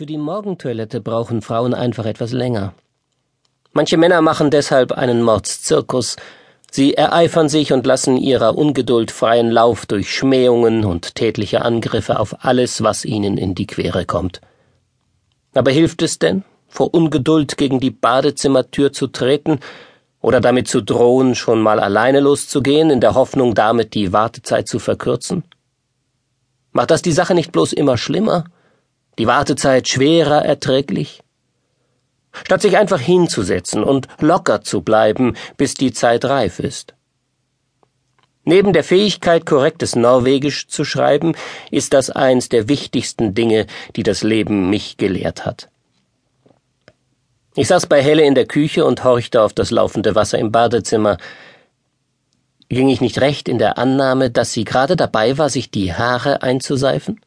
Für die Morgentoilette brauchen Frauen einfach etwas länger. Manche Männer machen deshalb einen Mordszirkus. Sie ereifern sich und lassen ihrer Ungeduld freien Lauf durch Schmähungen und tätliche Angriffe auf alles, was ihnen in die Quere kommt. Aber hilft es denn, vor Ungeduld gegen die Badezimmertür zu treten oder damit zu drohen, schon mal alleine loszugehen, in der Hoffnung, damit die Wartezeit zu verkürzen? Macht das die Sache nicht bloß immer schlimmer? Die Wartezeit schwerer erträglich? Statt sich einfach hinzusetzen und locker zu bleiben, bis die Zeit reif ist. Neben der Fähigkeit, korrektes Norwegisch zu schreiben, ist das eins der wichtigsten Dinge, die das Leben mich gelehrt hat. Ich saß bei Helle in der Küche und horchte auf das laufende Wasser im Badezimmer. Ging ich nicht recht in der Annahme, dass sie gerade dabei war, sich die Haare einzuseifen?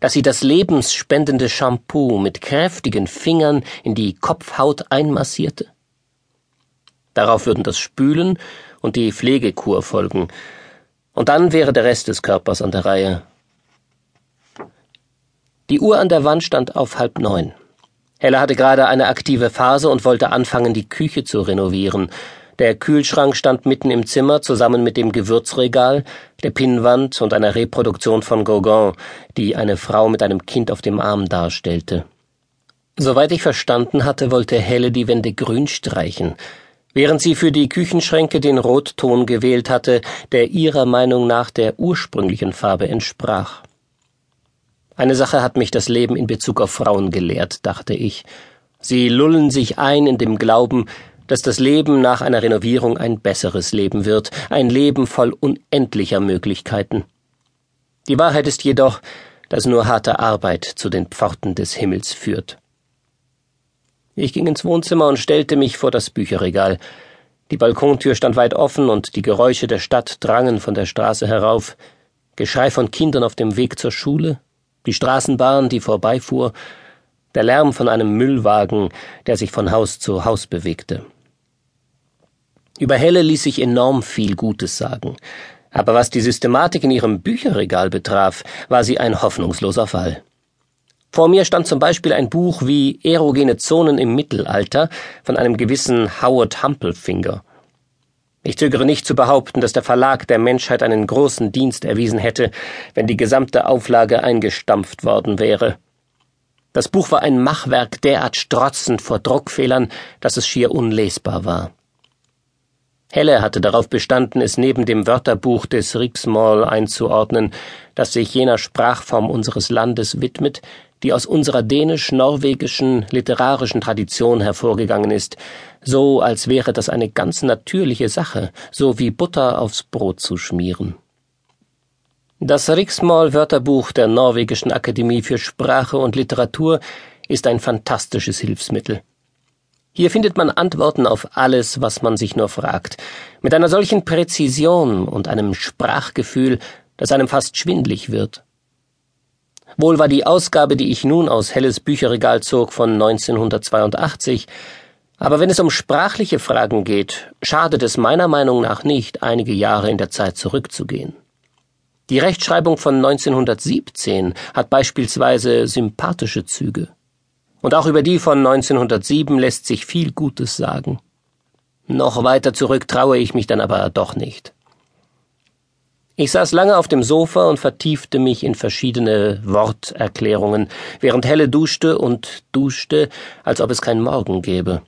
Dass sie das lebensspendende Shampoo mit kräftigen Fingern in die Kopfhaut einmassierte. Darauf würden das Spülen und die Pflegekur folgen, und dann wäre der Rest des Körpers an der Reihe. Die Uhr an der Wand stand auf halb neun. Hella hatte gerade eine aktive Phase und wollte anfangen, die Küche zu renovieren, der Kühlschrank stand mitten im Zimmer zusammen mit dem Gewürzregal, der Pinnwand und einer Reproduktion von Gauguin, die eine Frau mit einem Kind auf dem Arm darstellte. Soweit ich verstanden hatte, wollte Helle die Wände grün streichen, während sie für die Küchenschränke den Rotton gewählt hatte, der ihrer Meinung nach der ursprünglichen Farbe entsprach. Eine Sache hat mich das Leben in Bezug auf Frauen gelehrt, dachte ich. Sie lullen sich ein in dem Glauben, dass das Leben nach einer Renovierung ein besseres Leben wird, ein Leben voll unendlicher Möglichkeiten. Die Wahrheit ist jedoch, dass nur harte Arbeit zu den Pforten des Himmels führt. Ich ging ins Wohnzimmer und stellte mich vor das Bücherregal. Die Balkontür stand weit offen und die Geräusche der Stadt drangen von der Straße herauf. Geschrei von Kindern auf dem Weg zur Schule, die Straßenbahn, die vorbeifuhr, der Lärm von einem Müllwagen, der sich von Haus zu Haus bewegte. Über Helle ließ sich enorm viel Gutes sagen. Aber was die Systematik in ihrem Bücherregal betraf, war sie ein hoffnungsloser Fall. Vor mir stand zum Beispiel ein Buch wie Erogene Zonen im Mittelalter von einem gewissen Howard Humpelfinger. Ich zögere nicht zu behaupten, dass der Verlag der Menschheit einen großen Dienst erwiesen hätte, wenn die gesamte Auflage eingestampft worden wäre. Das Buch war ein Machwerk derart strotzend vor Druckfehlern, dass es schier unlesbar war. Helle hatte darauf bestanden, es neben dem Wörterbuch des Riksmål einzuordnen, das sich jener Sprachform unseres Landes widmet, die aus unserer dänisch-norwegischen literarischen Tradition hervorgegangen ist, so als wäre das eine ganz natürliche Sache, so wie Butter aufs Brot zu schmieren. Das Riksmål-Wörterbuch der Norwegischen Akademie für Sprache und Literatur ist ein fantastisches Hilfsmittel. Hier findet man Antworten auf alles, was man sich nur fragt, mit einer solchen Präzision und einem Sprachgefühl, dass einem fast schwindlig wird. Wohl war die Ausgabe, die ich nun aus Helles Bücherregal zog, von 1982, aber wenn es um sprachliche Fragen geht, schadet es meiner Meinung nach nicht, einige Jahre in der Zeit zurückzugehen. Die Rechtschreibung von 1917 hat beispielsweise sympathische Züge und auch über die von 1907 lässt sich viel Gutes sagen. Noch weiter zurück traue ich mich dann aber doch nicht. Ich saß lange auf dem Sofa und vertiefte mich in verschiedene Worterklärungen, während Helle duschte und duschte, als ob es kein Morgen gäbe.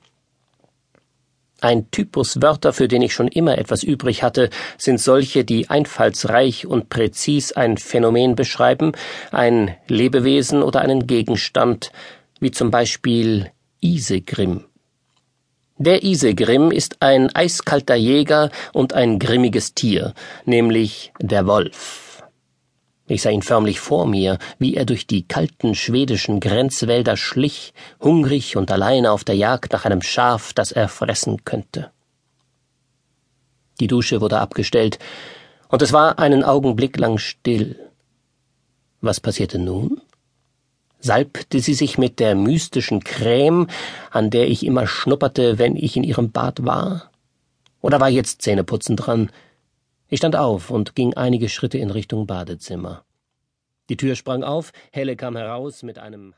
Ein Typus Wörter, für den ich schon immer etwas übrig hatte, sind solche, die einfallsreich und präzis ein Phänomen beschreiben, ein Lebewesen oder einen Gegenstand, wie zum Beispiel Isegrim. Der Isegrim ist ein eiskalter Jäger und ein grimmiges Tier, nämlich der Wolf. Ich sah ihn förmlich vor mir, wie er durch die kalten schwedischen Grenzwälder schlich, hungrig und alleine auf der Jagd nach einem Schaf, das er fressen könnte. Die Dusche wurde abgestellt, und es war einen Augenblick lang still. Was passierte nun? Salbte sie sich mit der mystischen Creme, an der ich immer schnupperte, wenn ich in ihrem Bad war? Oder war jetzt Zähneputzen dran? Ich stand auf und ging einige Schritte in Richtung Badezimmer. Die Tür sprang auf, Helle kam heraus mit einem